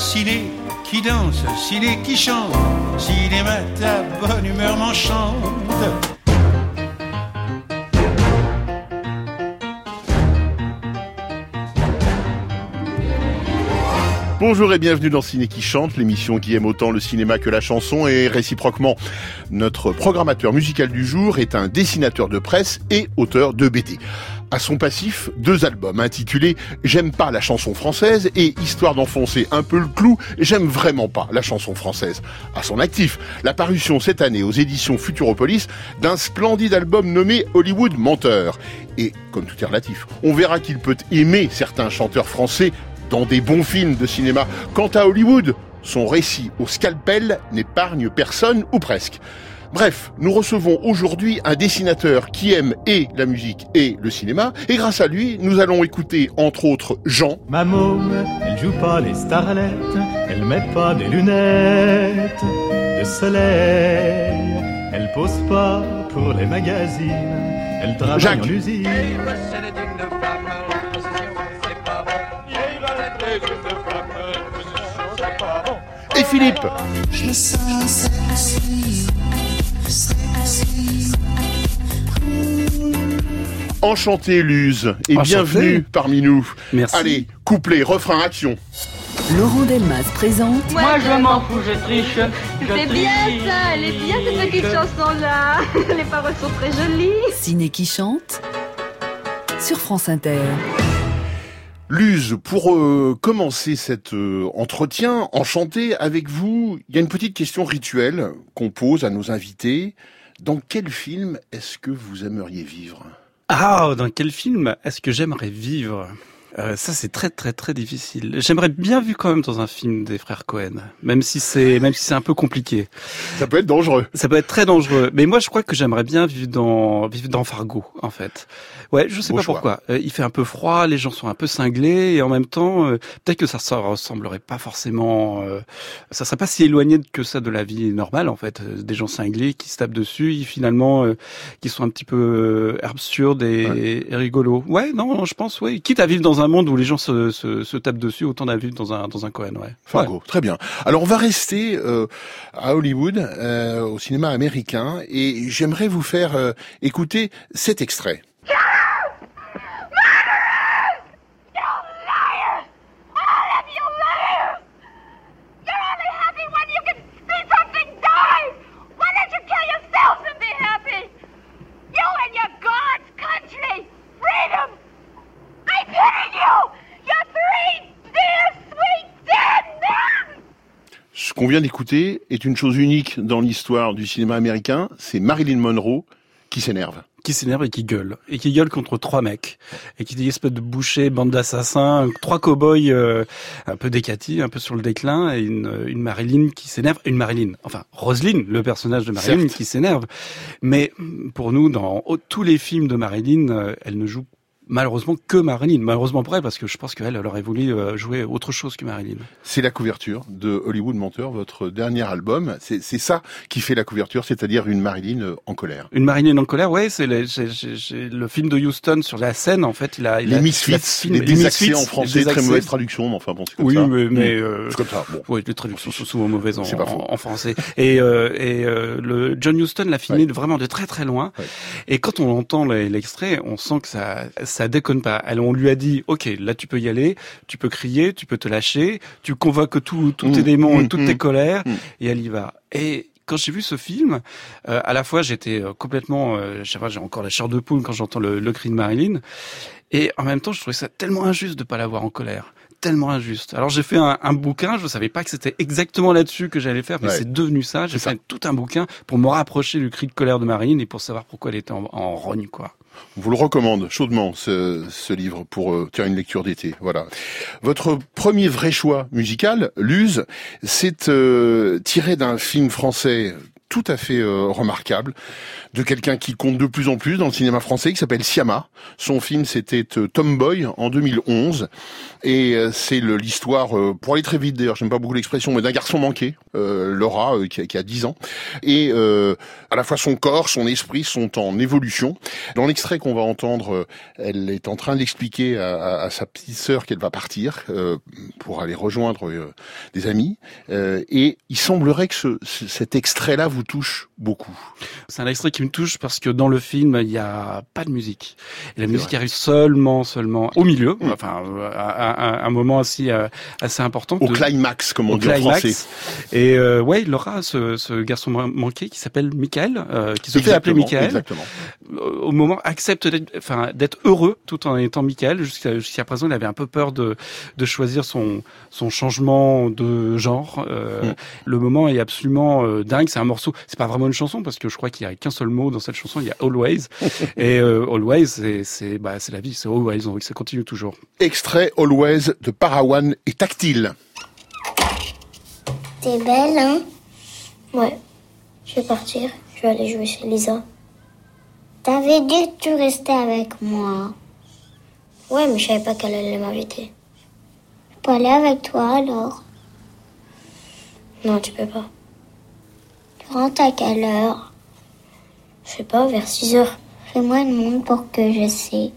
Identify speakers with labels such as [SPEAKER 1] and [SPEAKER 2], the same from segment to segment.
[SPEAKER 1] ciné qui danse, ciné qui chante, cinéma ta bonne humeur m'enchante.
[SPEAKER 2] Bonjour et bienvenue dans Ciné qui chante, l'émission qui aime autant le cinéma que la chanson et réciproquement. Notre programmateur musical du jour est un dessinateur de presse et auteur de BD. À son passif, deux albums intitulés J'aime pas la chanson française et Histoire d'enfoncer un peu le clou, J'aime vraiment pas la chanson française. À son actif, la parution cette année aux éditions Futuropolis d'un splendide album nommé Hollywood Menteur. Et, comme tout est relatif, on verra qu'il peut aimer certains chanteurs français dans des bons films de cinéma. Quant à Hollywood, son récit au scalpel n'épargne personne ou presque. Bref, nous recevons aujourd'hui un dessinateur qui aime et la musique et le cinéma, et grâce à lui, nous allons écouter entre autres Jean.
[SPEAKER 3] Ma môme, elle joue pas les starlettes, elle met pas des lunettes de soleil, elle pose pas pour les magazines, elle travaille
[SPEAKER 2] Jacques.
[SPEAKER 3] en usine.
[SPEAKER 2] Et Philippe
[SPEAKER 4] Je me sens.
[SPEAKER 2] Enchanté Luz et
[SPEAKER 5] Enchanté.
[SPEAKER 2] bienvenue parmi nous.
[SPEAKER 5] Merci.
[SPEAKER 2] Allez, couplet, refrain, action.
[SPEAKER 6] Laurent Delmas présente
[SPEAKER 7] Moi je m'en fous, je triche.
[SPEAKER 8] C'est bien ça, elle est bien cette petite
[SPEAKER 7] Je-
[SPEAKER 8] chanson-là. Les paroles sont très jolies.
[SPEAKER 6] Ciné qui chante sur France Inter.
[SPEAKER 2] Luz, pour euh, commencer cet euh, entretien enchanté avec vous, il y a une petite question rituelle qu'on pose à nos invités. Dans quel film est-ce que vous aimeriez vivre?
[SPEAKER 5] Ah, dans quel film est-ce que j'aimerais vivre? Euh, Ça, c'est très très très difficile. J'aimerais bien vivre quand même dans un film des frères Cohen, même si c'est même si c'est un peu compliqué.
[SPEAKER 2] Ça peut être dangereux.
[SPEAKER 5] Ça peut être très dangereux. Mais moi, je crois que j'aimerais bien vivre dans vivre dans Fargo, en fait. Ouais, je sais
[SPEAKER 2] Beau
[SPEAKER 5] pas
[SPEAKER 2] choix.
[SPEAKER 5] pourquoi. Euh, il fait un peu froid, les gens sont un peu cinglés, et en même temps, euh, peut-être que ça, ça ressemblerait pas forcément. euh, ça serait pas si éloigné que ça de la vie normale, en fait. Des gens cinglés qui se tapent dessus, et finalement, euh, qui sont un petit peu absurdes et, et rigolos. Ouais, non, non, je pense, ouais. Quitte à vivre dans un monde où les gens se, se, se tapent dessus, autant vivre dans un dans un Cohen, ouais.
[SPEAKER 2] Fargo, très bien. Alors on va rester euh, à Hollywood, euh, au cinéma américain, et j'aimerais vous faire euh, écouter cet extrait.
[SPEAKER 8] You're only happy when you can see something die. Why don't you kill yourself and be happy? You and your God's country, freedom. I pity you. You're three dear, sweet, dead men.
[SPEAKER 2] Ce qu'on vient d'écouter est une chose unique dans l'histoire du cinéma américain, c'est Marilyn Monroe qui s'énerve.
[SPEAKER 5] qui s'énerve et qui gueule. Et qui gueule contre trois mecs. Et qui dit espèce de boucher bande d'assassins trois cow-boys euh, un peu décatis un peu sur le déclin et une, une Marilyn qui s'énerve. Une Marilyn. Enfin Roselyne le personnage de Marilyn
[SPEAKER 2] Certes.
[SPEAKER 5] qui s'énerve. Mais pour nous dans tous les films de Marilyn euh, elle ne joue malheureusement que Marilyn malheureusement pour elle parce que je pense qu'elle elle aurait voulu euh, jouer autre chose que Marilyn
[SPEAKER 2] C'est la couverture de Hollywood Menteur, votre dernier album. C'est c'est ça qui fait la couverture, c'est-à-dire une Marilyn euh, en colère.
[SPEAKER 5] Une Marilyn en colère, ouais, c'est le, le film de Houston sur la scène, en fait, il a... Il
[SPEAKER 2] Les
[SPEAKER 5] a,
[SPEAKER 2] Misfits, les
[SPEAKER 5] les
[SPEAKER 2] désaccès en français, très mauvaise traduction, mais enfin bon, c'est comme
[SPEAKER 5] Oui,
[SPEAKER 2] ça.
[SPEAKER 5] mais, mais
[SPEAKER 2] Mm.
[SPEAKER 5] euh,
[SPEAKER 2] C'est comme ça, bon.
[SPEAKER 5] oui, les traductions sont souvent mauvaises en,
[SPEAKER 2] C'est pas faux.
[SPEAKER 5] en, en français. Et, euh, et euh, le John Huston l'a filmé
[SPEAKER 2] Ouais.
[SPEAKER 5] vraiment de très très loin.
[SPEAKER 2] Ouais.
[SPEAKER 5] Et quand on entend le- l'extrait, on sent que ça ça déconne pas. Elle, on lui a dit, ok, là tu peux y aller, tu peux crier, tu peux te lâcher, tu convoques tout- tous tes
[SPEAKER 2] Mm,
[SPEAKER 5] démons, et toutes
[SPEAKER 2] mm,
[SPEAKER 5] tes colères, et elle y va. Et quand j'ai vu ce film, euh, à la fois j'étais euh, complètement, euh, je sais pas, j'ai encore la chair de poule quand j'entends le, le cri de Marilyn, et en même temps je trouvais ça tellement injuste de pas l'avoir en colère tellement injuste. Alors j'ai fait un, un bouquin, je savais pas que c'était exactement là-dessus que j'allais faire, mais
[SPEAKER 2] Ouais.
[SPEAKER 5] c'est devenu ça. J'ai fait tout un bouquin pour me rapprocher du cri de colère de Marilyn et pour savoir pourquoi elle était en, en rogne, quoi.
[SPEAKER 2] On vous le recommande chaudement, ce, ce livre, pour euh, faire une lecture d'été. Voilà. Votre premier vrai choix musical, Luz, c'est euh, tiré d'un film français tout à fait euh, remarquable de quelqu'un qui compte de plus en plus dans le cinéma français, qui s'appelle Siama. Son film, c'était euh, Tomboy en 2011. Et euh, c'est l'histoire, euh, pour aller très vite d'ailleurs, j'aime pas beaucoup l'expression, mais d'un garçon manqué, euh, Laura, euh, qui, a, qui a 10 ans. Et à la fois son corps, son esprit sont en évolution. Dans l'extrait qu'on va entendre, elle est en train d'expliquer à, à- à sa petite sœur qu'elle va partir pour aller rejoindre des amis. Et il semblerait que ce- cet extrait-là vous touche beaucoup.
[SPEAKER 5] C'est un extrait qui me touche parce que dans le film, il n'y a pas de musique. Et la musique
[SPEAKER 2] vrai.
[SPEAKER 5] arrive seulement, seulement au milieu,
[SPEAKER 2] Mm.
[SPEAKER 5] enfin, à, un moment assez, euh, assez important.
[SPEAKER 2] Au
[SPEAKER 5] de-
[SPEAKER 2] climax, comme on
[SPEAKER 5] au
[SPEAKER 2] dit en français.
[SPEAKER 5] Et euh, ouais, Laura, ce, ce garçon man- manqué qui s'appelle Michael, euh, qui se fait appeler Michael,
[SPEAKER 2] Exactement.
[SPEAKER 5] euh, au moment accepte d'être, enfin, heureux tout en étant Michael. Jusqu'à présent, il avait un peu peur de, de choisir son, son changement de genre. Euh,
[SPEAKER 2] Mm.
[SPEAKER 5] Le moment est absolument dingue. C'est un morceau. C'est pas vraiment une chanson parce que je crois qu'il y a qu'un seul mot dans cette chanson. Il y a always. Et euh, always, c'est c'est bah, c'est la vie. C'est always. Donc ça continue toujours.
[SPEAKER 2] Extrait Always de Parawan et Tactile.
[SPEAKER 9] T'es belle, hein? Ouais. Je vais partir. Je vais aller jouer chez Lisa. T'avais dit que tu restais avec moi. Ouais, mais je savais pas qu'elle allait m'inviter. Je peux aller avec toi alors? Non, tu peux pas. Tu rentres à quelle heure? Je sais pas, vers 6 heures. Fais-moi une montre pour que je sais.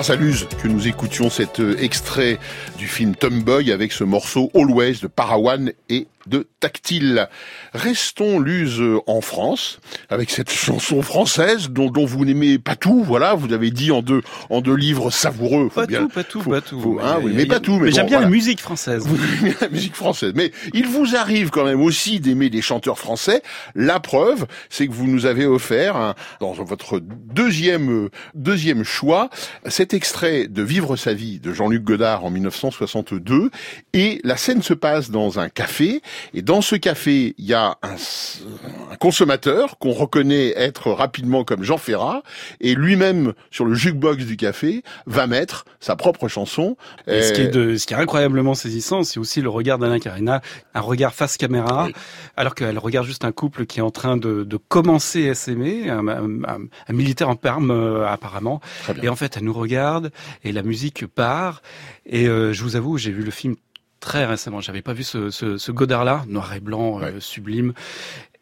[SPEAKER 2] Grâce à Luz que nous écoutions cet euh, extrait du film Tomboy avec ce morceau Always de Parawan et de Tactile. Restons Luz en France avec cette chanson française dont, dont vous n'aimez pas tout. Voilà, vous avez dit en deux en deux livres savoureux.
[SPEAKER 5] Faut pas bien, tout, pas tout, pas tout.
[SPEAKER 2] Faut, hein, oui, mais, pas tout.
[SPEAKER 5] Mais,
[SPEAKER 2] mais
[SPEAKER 5] j'aime bien
[SPEAKER 2] voilà.
[SPEAKER 5] la musique française.
[SPEAKER 2] Vous aimez la musique française, mais il vous arrive quand même aussi d'aimer des chanteurs français. La preuve, c'est que vous nous avez offert un, dans votre deuxième deuxième choix cet extrait de Vivre sa vie de Jean-Luc Godard en 1962 et la scène se passe dans un café et dans ce café, il y a un, un consommateur qu'on reconnaît être rapidement comme Jean Ferrat et lui-même sur le jukebox du café va mettre sa propre chanson.
[SPEAKER 5] Et ce, qui est de, ce qui est incroyablement saisissant, c'est aussi le regard d'Alain Carina, un regard face caméra, oui. alors qu'elle regarde juste un couple qui est en train de, de commencer à s'aimer, un, un, un, militaire en perme euh, apparemment, et en fait elle nous regarde et la musique part. Et euh, je vous avoue, j'ai vu le film très récemment. J'avais pas vu ce, ce, ce Godard-là, noir et blanc, ouais. euh, sublime.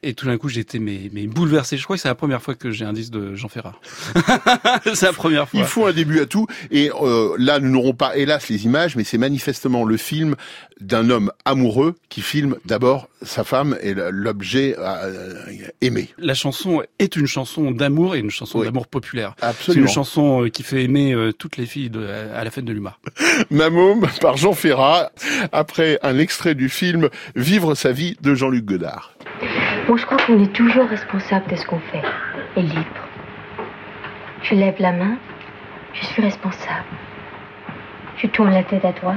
[SPEAKER 5] Et tout d'un coup, j'étais mais, mais bouleversé. Je crois que c'est la première fois que j'ai un disque de Jean Ferrat. c'est la première fois.
[SPEAKER 2] Il faut un début à tout. Et euh, là, nous n'aurons pas, hélas, les images, mais c'est manifestement le film d'un homme amoureux qui filme d'abord sa femme et l'objet euh, aimé.
[SPEAKER 5] La chanson est une chanson d'amour et une chanson oui. d'amour populaire.
[SPEAKER 2] Absolument.
[SPEAKER 5] C'est une chanson euh, qui fait aimer toutes les filles de, à la fête de l'humour.
[SPEAKER 2] Mamôme par Jean Ferrat, après un extrait du film Vivre sa vie de Jean-Luc Godard.
[SPEAKER 10] Je crois qu'on est toujours responsable de ce qu'on fait et libre. Je lève la main, je suis responsable. Je tourne la tête à droite,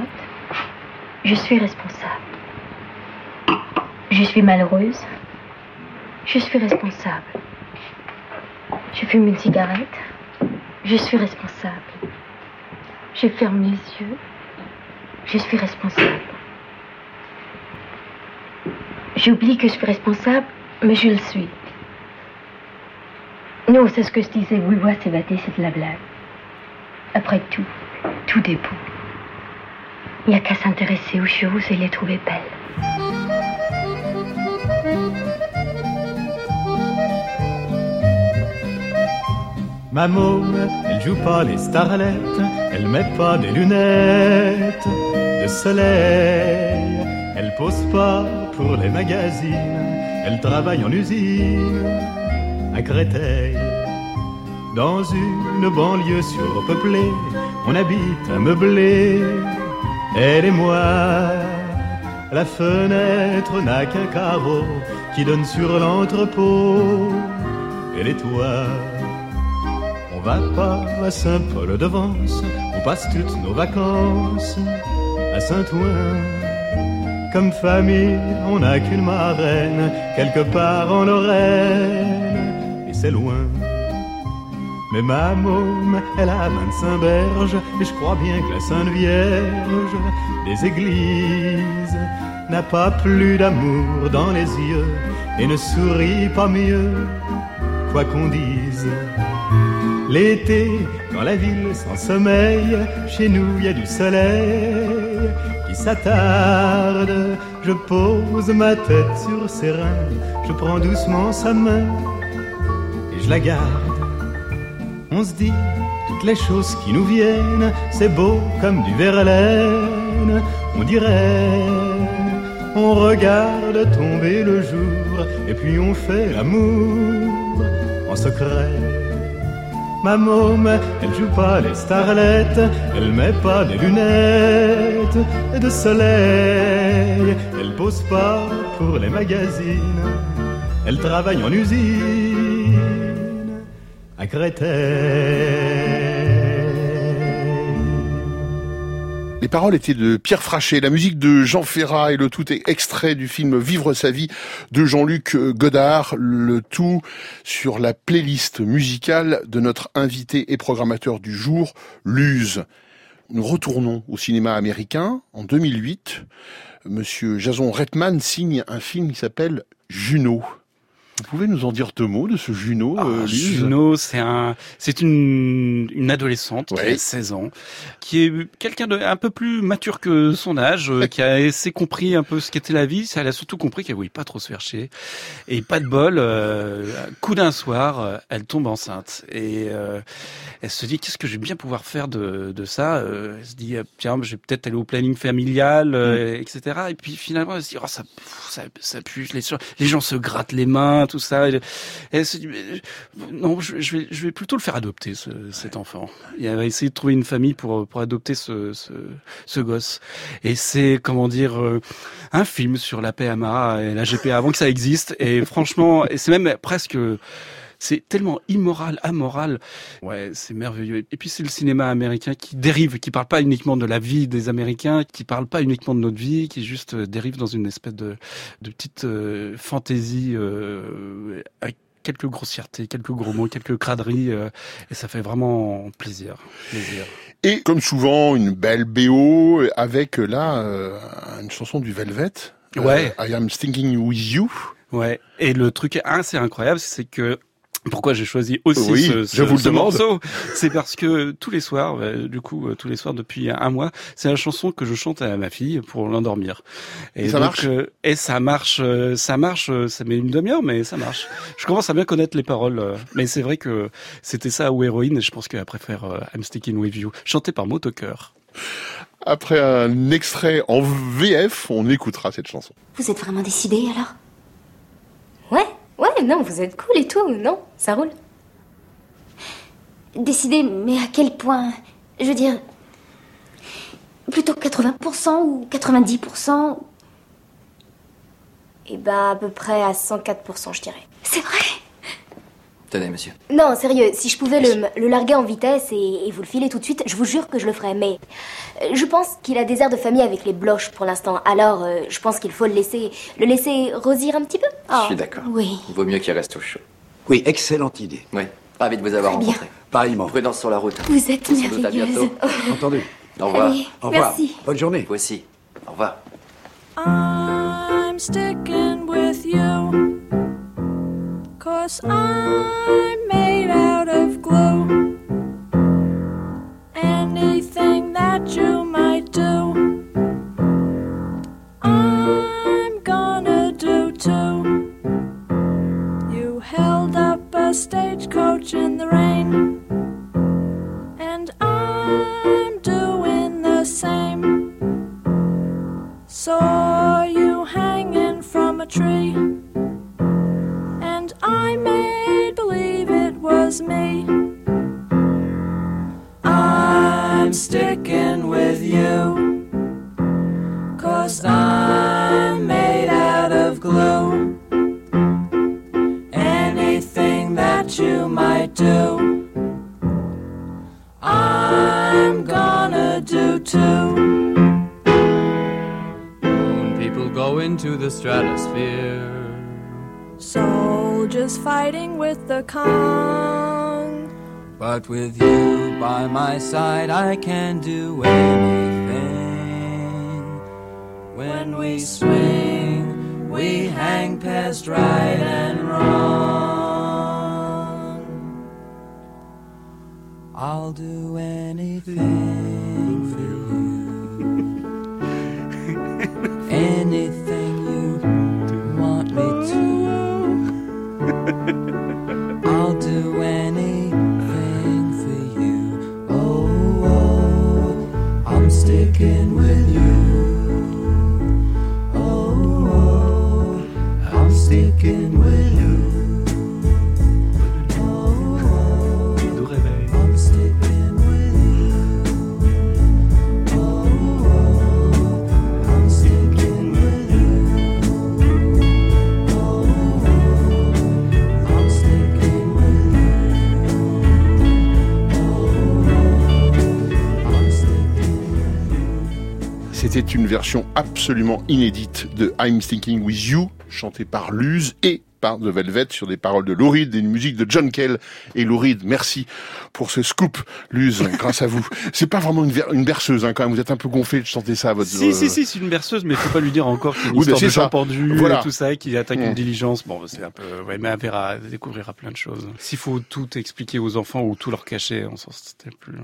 [SPEAKER 10] je suis responsable. Je suis malheureuse, je suis responsable. Je fume une cigarette, je suis responsable. Je ferme les yeux, je suis responsable. J'oublie que je suis responsable, mais je le suis. Non, c'est ce que je disais. Oui, ouais, c'est batté, c'est de la blague. Après tout, tout est beau. Il n'y a qu'à s'intéresser aux choses et les trouver belles.
[SPEAKER 3] Ma môme, elle joue pas les starlettes, elle met pas des lunettes de soleil, elle pose pas pour les magazines, elle travaille en usine à Créteil. Dans une banlieue surpeuplée, on habite un meublé, elle et moi. La fenêtre n'a qu'un carreau qui donne sur l'entrepôt et les toits. On va pas à Saint-Paul-de-Vence, on passe toutes nos vacances à Saint-Ouen. Comme famille, on n'a qu'une marraine, quelque part en Lorraine, et c'est loin. Mais ma môme, elle a 25 berges, et je crois bien que la Sainte Vierge des églises n'a pas plus d'amour dans les yeux, et ne sourit pas mieux, quoi qu'on dise. L'été, dans la ville sans sommeil, chez nous y a du soleil s'attarde. Je pose ma tête sur ses reins, je prends doucement sa main et je la garde. On se dit toutes les choses qui nous viennent, c'est beau comme du verlaine, on dirait. On regarde tomber le jour et puis on fait l'amour en secret. Ma môme, elle joue pas les starlettes, elle met pas des lunettes de soleil, elle pose pas pour les magazines, elle travaille en usine à Créteil.
[SPEAKER 2] Paroles étaient de Pierre Frachet, la musique de Jean Ferrat et le tout est extrait du film Vivre sa vie de Jean-Luc Godard, le tout sur la playlist musicale de notre invité et programmateur du jour, Luz. Nous retournons au cinéma américain en 2008. Monsieur Jason Reitman signe un film qui s'appelle Juno. Vous pouvez nous en dire deux mots de ce Juno
[SPEAKER 5] Ah,
[SPEAKER 2] euh,
[SPEAKER 5] Juno, c'est un, c'est une, une adolescente qui
[SPEAKER 2] Ouais.
[SPEAKER 5] a 16 ans, qui est quelqu'un de un peu plus mature que son âge, euh, qui a assez compris un peu ce qu'était la vie. Elle a surtout compris qu'elle voulait pas trop se faire chier. Et pas de bol, euh, coup d'un soir, euh, elle tombe enceinte et euh, elle se dit qu'est-ce que je vais bien pouvoir faire de, de ça. Euh, elle se dit euh, tiens, je vais peut-être aller au planning familial, euh, etc. Et puis finalement, elle se dit oh ça, ça, ça pue. Les gens se grattent les mains, tout ça. Et elle se dit non, je, je vais, je vais plutôt le faire adopter ce, cet enfant. Et elle va essayer de trouver une famille pour pour adopter ce ce, ce gosse. Et c'est comment dire euh, un film sur la PMA et la GPA avant que ça existe. Et franchement, et c'est même presque c'est tellement immoral, amoral. Ouais, c'est merveilleux. Et puis c'est le cinéma américain qui dérive, qui parle pas uniquement de la vie des Américains, qui parle pas uniquement de notre vie, qui juste euh, dérive dans une espèce de, de petite euh, fantaisie euh, avec quelques grossièretés, quelques gros mots, quelques craderies, euh, et ça fait vraiment plaisir. plaisir.
[SPEAKER 2] Et comme souvent, une belle BO avec là euh, une chanson du Velvet. euh,
[SPEAKER 5] Ouais.
[SPEAKER 2] I am thinking with you.
[SPEAKER 5] Ouais. Et le truc assez incroyable, c'est que pourquoi j'ai choisi aussi
[SPEAKER 2] Oui,
[SPEAKER 5] ce, ce-
[SPEAKER 2] je vous le
[SPEAKER 5] ce
[SPEAKER 2] demande.
[SPEAKER 5] morceau? C'est parce que tous les soirs, euh, du coup, euh, tous les soirs depuis un mois, c'est la chanson que je chante à ma fille pour l'endormir.
[SPEAKER 2] Et ça
[SPEAKER 5] donc,
[SPEAKER 2] marche?
[SPEAKER 5] euh, Et ça marche, ça marche. Ça met une demi-heure, mais ça marche. Je commence à bien connaître les paroles, mais c'est vrai que c'était ça ou héroïne, et je pense qu'elle préfère euh, I'm Sticking With You, chanté par Motoker.
[SPEAKER 2] Après un extrait en VF, on écoutera cette chanson.
[SPEAKER 10] Vous êtes vraiment décidé alors? Ouais, ouais, non, vous êtes cool et tout, non? Ça roule. Décidé, mais à quel point? Je veux dire. Plutôt 80% ou 90% Eh ben, à peu près à 104%, je dirais. C'est vrai?
[SPEAKER 11] Tenez, monsieur.
[SPEAKER 10] Non, sérieux, si je pouvais le, le larguer en vitesse et, et vous le filer tout de suite, je vous jure que je le ferais. Mais euh, je pense qu'il a des airs de famille avec les bloches pour l'instant. Alors, euh, je pense qu'il faut le laisser, le laisser rosir un petit peu.
[SPEAKER 11] Je
[SPEAKER 10] Oh,
[SPEAKER 11] suis d'accord.
[SPEAKER 10] Oui.
[SPEAKER 11] Il vaut mieux qu'il reste au chaud.
[SPEAKER 12] Oui, excellente idée.
[SPEAKER 11] Oui. Ravi de vous avoir
[SPEAKER 10] Très bien.
[SPEAKER 11] rencontré.
[SPEAKER 12] Pareillement.
[SPEAKER 11] Prudence sur la route.
[SPEAKER 10] Vous êtes
[SPEAKER 11] Sans doute à
[SPEAKER 10] merveilleuse.
[SPEAKER 11] bientôt.
[SPEAKER 12] Entendu.
[SPEAKER 11] Au revoir.
[SPEAKER 10] Allez,
[SPEAKER 12] Au revoir.
[SPEAKER 10] merci.
[SPEAKER 12] Bonne journée.
[SPEAKER 11] Vous aussi. Au revoir.
[SPEAKER 13] I'm sticking with you. Cause I'm made out of glue. Anything that you might do, I'm gonna do too. You held up a stagecoach in the rain. And I'm doing the same. Saw you hanging from a tree, was me. I'm sticking with you, cause I'm made out of glue. Anything that you might do, I'm gonna do too.
[SPEAKER 14] When people go into the stratosphere.
[SPEAKER 13] Soldiers fighting with the Kong.
[SPEAKER 14] But with you by my side, I can do anything. When we swing, we hang past right and wrong. I'll do anything
[SPEAKER 2] une version absolument inédite de I'm Thinking With You, chantée par Luz et par The Velvet sur des paroles de Lou Reed et une musique de John Kell. Et Lou Reed, merci pour ce scoop, Luz, grâce à vous. C'est pas vraiment une, berceuse, hein, quand même. Vous êtes un peu gonflé de chanter ça à votre...
[SPEAKER 5] Si,
[SPEAKER 2] euh,
[SPEAKER 5] si, si, c'est une berceuse, mais faut pas lui dire encore qu'il y a une
[SPEAKER 2] Oui,
[SPEAKER 5] histoire de
[SPEAKER 2] ça.
[SPEAKER 5] gens pendus
[SPEAKER 2] Voilà.
[SPEAKER 5] et tout ça, qu'il attaque
[SPEAKER 2] Mm.
[SPEAKER 5] une diligence. Bon, c'est un peu, ouais, mais elle verra, elle découvrira plein de choses. S'il faut tout expliquer aux enfants ou tout leur cacher, on s'en sortait plus.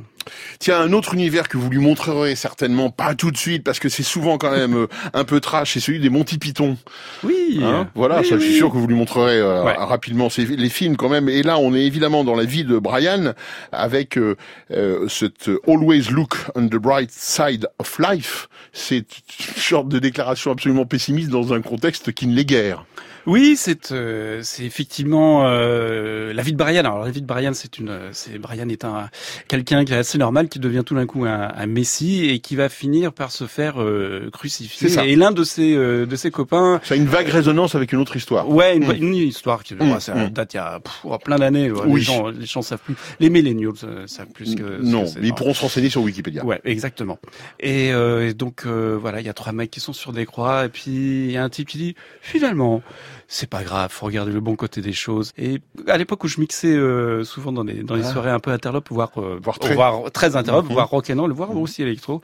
[SPEAKER 2] Tiens, un autre univers que vous lui montrerez certainement pas tout de suite, parce que c'est souvent quand même euh, un peu trash, c'est celui des Monty Python.
[SPEAKER 5] Oui.
[SPEAKER 2] Hein, voilà,
[SPEAKER 5] Oui,
[SPEAKER 2] ça, je suis sûr que vous lui montrerez euh,
[SPEAKER 5] Ouais.
[SPEAKER 2] rapidement ces, les films quand même. Et là, on est évidemment dans la vie de Brian avec euh, euh, cette Always Look on the Bright Side of Life. C'est une sorte de déclaration absolument pessimiste dans un contexte qui ne l'est guère.
[SPEAKER 5] Oui, c'est euh, c'est effectivement euh, la vie de Brian. Alors la vie de Brian, c'est une, c'est Brian est un quelqu'un qui est assez normal, qui devient tout d'un coup un, un messie et qui va finir par se faire euh, crucifier.
[SPEAKER 2] Ça.
[SPEAKER 5] Et l'un de ses euh, de ses copains.
[SPEAKER 2] Ça a une vague résonance avec une autre histoire.
[SPEAKER 5] Ouais, une,
[SPEAKER 2] Mm.
[SPEAKER 5] Une histoire qui
[SPEAKER 2] Mm,
[SPEAKER 5] ouais, ça
[SPEAKER 2] mm.
[SPEAKER 5] date il y a pff, oh, plein d'années. ouais.
[SPEAKER 2] Oui.
[SPEAKER 5] Les gens, les gens savent plus. Les millennials euh, savent plus que.
[SPEAKER 2] Non,
[SPEAKER 5] que
[SPEAKER 2] mais ils pourront se renseigner sur Wikipédia.
[SPEAKER 5] Ouais, exactement. Et, euh, et donc euh, voilà, il y a trois mecs qui sont sur des croix, et puis il y a un type qui dit finalement c'est pas grave, faut regarder le bon côté des choses. Et à l'époque où je mixais euh, souvent dans les dans les
[SPEAKER 2] Ah.
[SPEAKER 5] soirées un peu interlopes, voire euh,
[SPEAKER 2] Voire très.
[SPEAKER 5] voire très interlopes,
[SPEAKER 2] Mhm.
[SPEAKER 5] voire rock'n'roll, voire aussi électro,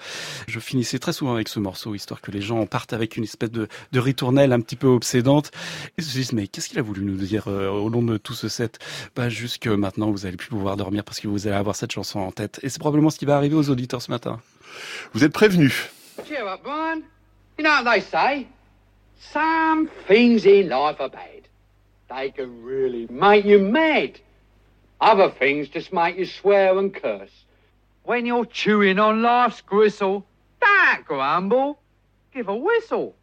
[SPEAKER 5] je finissais très souvent avec ce morceau histoire que les gens partent avec une espèce de de ritournelle un petit peu obsédante. Et je me dis mais qu'est-ce qu'il a voulu nous dire euh, au long de tout ce set? Bah juste que maintenant vous allez plus pouvoir dormir parce que vous allez avoir cette chanson en tête. Et c'est probablement ce qui va arriver aux auditeurs ce matin.
[SPEAKER 2] Vous êtes prévenus.
[SPEAKER 15] Cheer up, Brian. You know what they say? Some things in life are bad. They can really make you mad. Other things just make you swear and curse. When you're chewing on life's gristle, don't grumble. Give a whistle.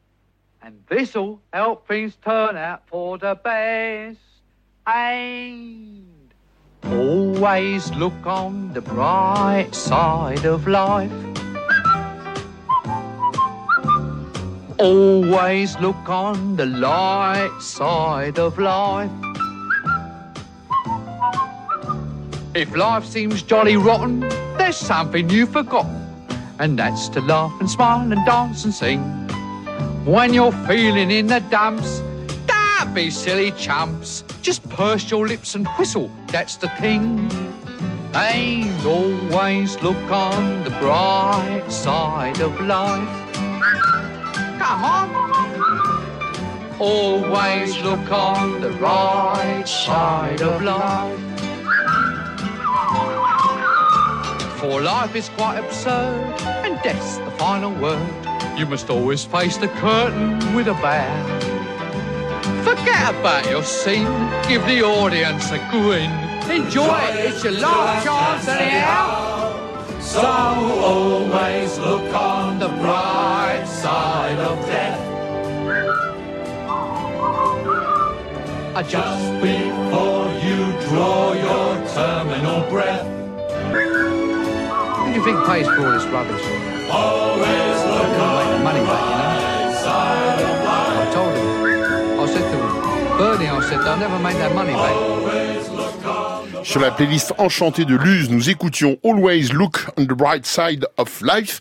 [SPEAKER 15] And this'll help things turn out for the best. And always look on the bright side of life. Always look on the light side of life. If life seems jolly rotten, there's something you've forgotten, and that's to laugh and smile and dance and sing. When you're feeling in the dumps, don't be silly chumps. Just purse your lips and whistle, that's the thing. And always look on the bright side of life. Come on. Always look on the right side of life. For life is quite absurd, and death's the final word. You must always face the curtain with a bow. Forget about your scene, give the audience a grin. Enjoy it, it's your last chance anyhow. So always look on the bright side of death. Just before you draw your terminal breath. Who do you think pays for this rubbish? I told him. I said to him, Bernie, I said, they'll never make that money back.
[SPEAKER 2] Sur la playlist enchantée de Luz, nous écoutions Always Look on the Bright Side of Life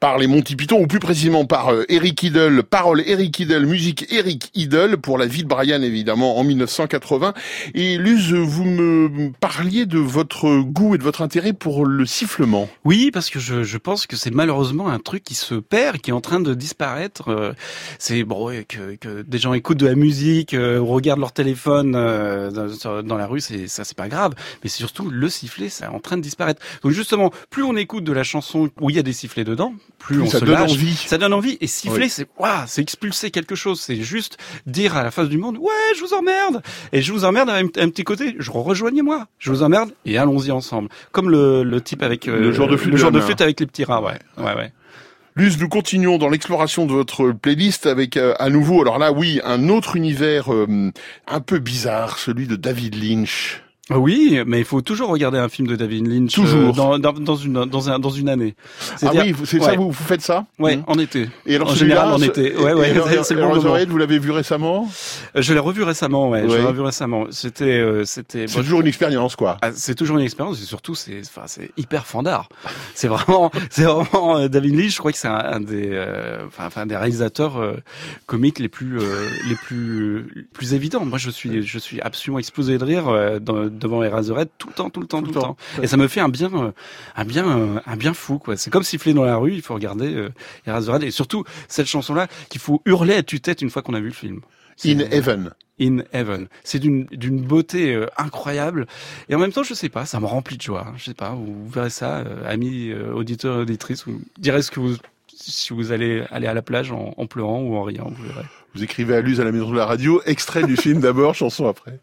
[SPEAKER 2] par les Monty Python, ou plus précisément par euh, Eric Idle, parole Eric Idle, musique Eric Idle, pour la vie de Brian évidemment en 1980. Et Luz, vous me parliez de votre goût et de votre intérêt pour le sifflement.
[SPEAKER 5] Oui, parce que je, je pense que c'est malheureusement un truc qui se perd, qui est en train de disparaître. Euh, C'est bon que, que des gens écoutent de la musique, euh, regardent leur téléphone dans la rue, c'est ça, c'est pas grave. Mais c'est surtout le sifflet, c'est en train de disparaître. Donc justement, plus on écoute de la chanson où il y a des sifflets dedans, plus,
[SPEAKER 2] Plus
[SPEAKER 5] on
[SPEAKER 2] ça
[SPEAKER 5] se
[SPEAKER 2] donne
[SPEAKER 5] lâche.
[SPEAKER 2] envie.
[SPEAKER 5] Ça donne envie. Et siffler,
[SPEAKER 2] Oui.
[SPEAKER 5] c'est waouh, c'est expulser quelque chose. C'est juste dire à la face du monde, ouais, je vous emmerde. Et je vous emmerde avec un, un petit côté. Je rejoignez-moi. Je vous emmerde et allons-y ensemble. Comme le, le type avec euh,
[SPEAKER 2] Le joueur de
[SPEAKER 5] le flûte avec les petits rats. Ouais, ouais, ouais.
[SPEAKER 2] Luz, nous continuons dans l'exploration de votre playlist avec euh, à nouveau, alors là oui, un autre univers euh, un peu bizarre, celui de David Lynch.
[SPEAKER 5] Oui, mais il faut toujours regarder un film de David Lynch euh,
[SPEAKER 2] Toujours.
[SPEAKER 5] dans, dans, dans une dans un dans une année.
[SPEAKER 2] Ah
[SPEAKER 5] C'est-à-dire-
[SPEAKER 2] oui, c'est ça, vous, vous faites ça
[SPEAKER 5] Ouais,
[SPEAKER 2] Hmm.
[SPEAKER 5] en été.
[SPEAKER 2] Et alors
[SPEAKER 5] en général en été. Ouais, ouais, c'est bon.
[SPEAKER 2] Zored, vous l'avez vu récemment
[SPEAKER 5] Euh, Je l'ai revu récemment, ouais. Je l'ai revu récemment. C'était, euh, c'était.
[SPEAKER 2] C'est toujours une expérience, quoi.
[SPEAKER 5] Ah, c'est toujours une expérience et surtout c'est, enfin, c'est hyper fandard. C'est vraiment, c'est vraiment euh, David Lynch. Je crois que c'est un, un des, enfin, enfin, des réalisateurs comiques les plus, euh, les plus, plus évidents. Moi, je suis, je suis absolument explosé de rire euh, dans- devant Eraserhead tout le temps, tout le temps, tout, le temps. Et ça me fait un bien, euh, un bien, euh, un bien fou, quoi. C'est comme siffler dans la rue. Il faut regarder euh, Eraserhead et surtout cette chanson-là qu'il faut hurler à tue-tête une fois qu'on a vu le film.
[SPEAKER 2] In Heaven.
[SPEAKER 5] In Heaven. C'est d'une d'une beauté euh, incroyable et en même temps, je sais pas, ça me remplit de joie. hein. Je sais pas, vous, verrez ça, euh, amis euh, auditeurs et auditrices, vous direz ce que vous si vous allez aller à la plage en, en pleurant ou en riant, vous verrez.
[SPEAKER 2] Vous écrivez à Luz à la maison de la radio, extrait du film d'abord, chanson après.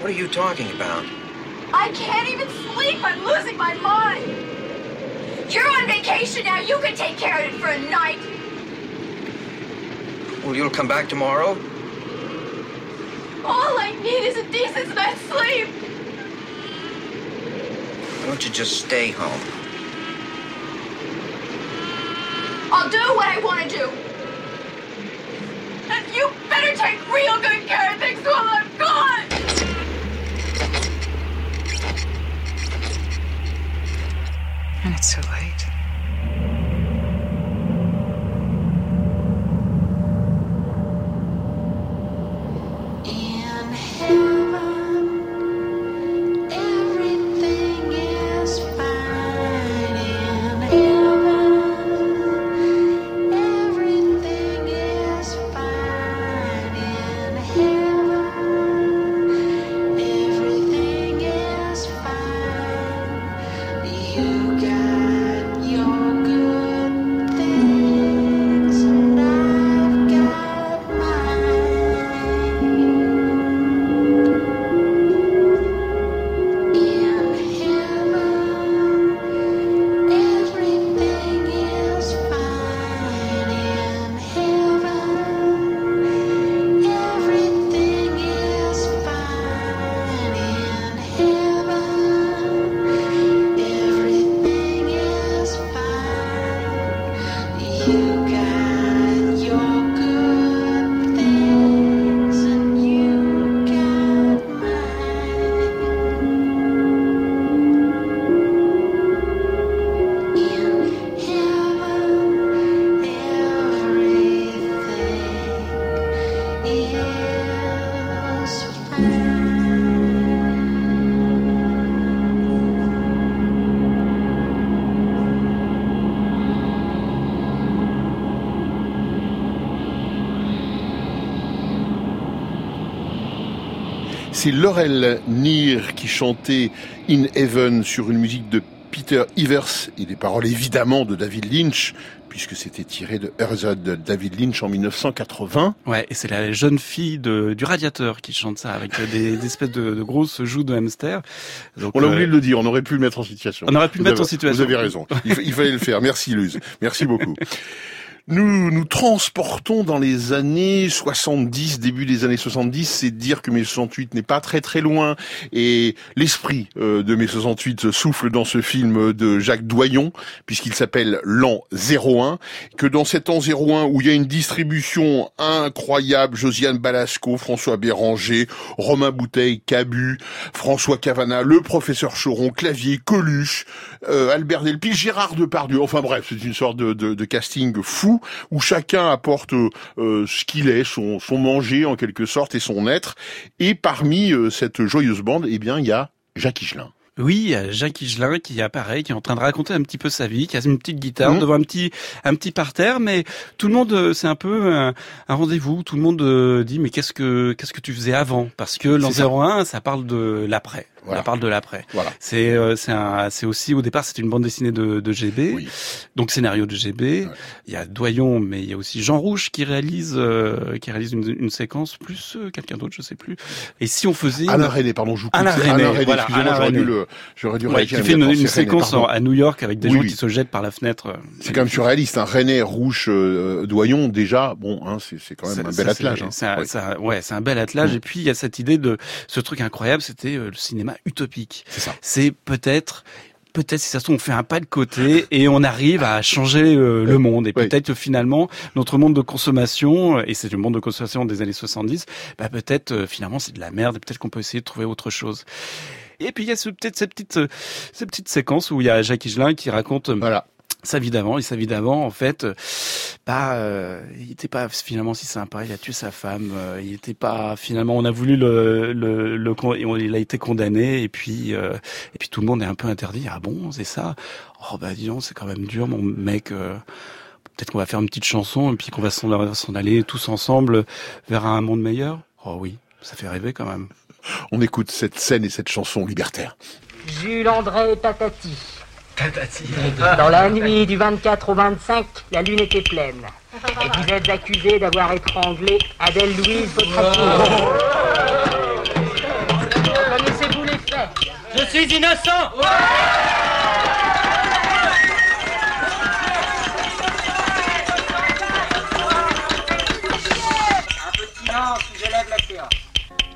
[SPEAKER 16] What are you talking about?
[SPEAKER 8] I can't even sleep. I'm losing my mind. You're on vacation now. You can take care of it for a night.
[SPEAKER 16] Well, you'll come back tomorrow?
[SPEAKER 8] All I need is a decent night's sleep.
[SPEAKER 16] Why don't you just stay home?
[SPEAKER 8] I'll do what I want to do. And you better take real good care of things while I'm gone.
[SPEAKER 17] It's so late.
[SPEAKER 2] C'est Laurel Neer qui chantait In Heaven sur une musique de Peter Ivers et des paroles évidemment de David Lynch, puisque c'était tiré de Herzog de David Lynch en 1980.
[SPEAKER 5] Ouais, et c'est la jeune fille de, du radiateur qui chante ça avec des, des espèces de, de grosses joues de hamster. Donc,
[SPEAKER 2] On a
[SPEAKER 5] euh,
[SPEAKER 2] oublié de le dire, on aurait pu le mettre en situation.
[SPEAKER 5] On aurait pu le
[SPEAKER 2] Vous
[SPEAKER 5] mettre en
[SPEAKER 2] avez-
[SPEAKER 5] situation.
[SPEAKER 2] Vous avez raison. Il, il fallait le faire. Merci Luz. Merci beaucoup. Nous nous transportons dans les années 70, début des années 70, c'est dire que mai 68 n'est pas très très loin. Et l'esprit euh, de mai 68 souffle dans ce film de Jacques Doyon puisqu'il s'appelle l'an 01, que dans cet an 01 où il y a une distribution incroyable, Josiane Balasco, François Béranger, Romain Bouteille, Cabu, François Cavana, le professeur Choron, Clavier, Coluche, euh, Albert Delpy, Gérard Depardieu, enfin bref, c'est une sorte de, casting fou où chacun apporte euh, euh, ce qu'il est, son, manger en quelque sorte et son être. Et parmi euh, cette joyeuse bande, eh bien, il y a Jacques Higelin.
[SPEAKER 5] Oui, il y a Jacques Higelin qui apparaît, qui est en train de raconter un petit peu sa vie, qui a une petite guitare
[SPEAKER 2] Mhm.
[SPEAKER 5] devant un petit un petit parterre, mais tout le monde, euh, c'est un peu un, un rendez-vous. Tout le monde euh, dit mais qu'est-ce que qu'est-ce que tu faisais avant? Parce que l'an
[SPEAKER 2] C'est ça.
[SPEAKER 5] 01, ça parle de l'après.
[SPEAKER 2] Voilà.
[SPEAKER 5] Ça parle de l'après.
[SPEAKER 2] Voilà.
[SPEAKER 5] C'est euh, c'est c'est aussi au départ c'était une bande dessinée de, de GB, donc scénario de GB. Il y a Doyon, mais il y a aussi Jean Rouge qui réalise euh, qui réalise une, une séquence plus euh, quelqu'un d'autre, je sais plus. Et si on faisait
[SPEAKER 2] Alain
[SPEAKER 5] une-
[SPEAKER 2] René, pardon, je vous coupe.
[SPEAKER 5] Alain René,
[SPEAKER 2] René,
[SPEAKER 5] voilà, René.
[SPEAKER 2] le, j'aurais dû
[SPEAKER 5] Ouais,
[SPEAKER 2] réagir
[SPEAKER 5] qui fait une,
[SPEAKER 2] René,
[SPEAKER 5] séquence à New York avec des
[SPEAKER 2] Oui,
[SPEAKER 5] gens
[SPEAKER 2] oui.
[SPEAKER 5] qui se jettent par la fenêtre. euh,
[SPEAKER 2] C'est quand même surréaliste. Un René Rouge euh, Doyon, déjà, bon, hein, c'est quand même un bel attelage. hein. Ouais.
[SPEAKER 5] c'est un- bel attelage.
[SPEAKER 2] Mm.
[SPEAKER 5] Et puis il y a cette idée de ce truc incroyable, c'était euh, le cinéma utopique.
[SPEAKER 2] C'est ça.
[SPEAKER 5] C'est peut-être. Peut-être si ça se trouve on fait un pas de côté et on arrive à changer euh, le monde et peut-être que finalement notre monde de consommation euh, et c'est le monde de consommation des années 70 bah peut-être euh, finalement c'est de la merde et peut-être qu'on peut essayer de trouver autre chose et puis il y a ce- peut-être cette petite euh, cette petite séquence où il y a Jacques Higelin qui raconte euh,
[SPEAKER 2] Voilà.
[SPEAKER 5] sa vie d'avant. Et sa vie d'avant en fait euh, bah euh, il était pas finalement si sympa. Il a tué sa femme. Euh, il était pas finalement on a voulu le le, le il a été condamné. Et puis euh, et puis tout le monde est un peu interdit. Ah bon c'est ça? Oh bah dis donc c'est quand même dur mon mec euh, peut-être qu'on va faire une petite chanson et puis qu'on va s'en aller tous ensemble vers un monde meilleur? Oh oui ça fait rêver quand même
[SPEAKER 2] On écoute cette scène et cette chanson libertaire.
[SPEAKER 18] Jules André Tatati.
[SPEAKER 19] Tatati.
[SPEAKER 18] Dans la nuit du 24 au 25, la lune était pleine. Et vous êtes accusé d'avoir étranglé Adèle Louise, votre épouse. Connaissez-vous les faits?
[SPEAKER 19] Je suis innocent
[SPEAKER 18] Un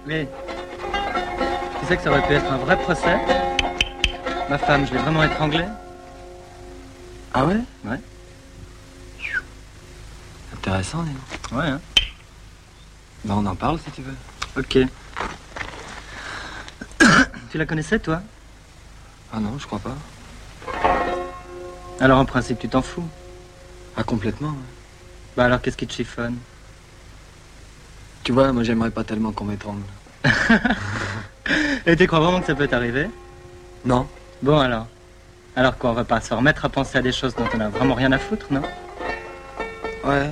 [SPEAKER 20] Mais tu sais que ça aurait pu être un vrai procès Ma femme, je l'ai vraiment étranglée
[SPEAKER 14] Ah ouais?
[SPEAKER 20] Ouais.
[SPEAKER 14] Intéressant, dis.
[SPEAKER 20] Ouais, hein
[SPEAKER 14] Ben, on en parle si tu veux.
[SPEAKER 20] Ok. tu la connaissais, toi?
[SPEAKER 14] Ah non, je crois pas.
[SPEAKER 20] Alors, en principe, tu t'en fous?
[SPEAKER 14] Ah, complètement. ouais.
[SPEAKER 20] Bah alors, qu'est-ce qui te chiffonne?
[SPEAKER 14] Tu vois, moi j'aimerais pas tellement qu'on m'étrangle.
[SPEAKER 20] Et tu crois vraiment que ça peut t'arriver?
[SPEAKER 14] Non.
[SPEAKER 20] Bon, alors. Alors quoi, on va pas se remettre à penser à des choses dont on a vraiment rien à foutre, non?
[SPEAKER 14] Ouais.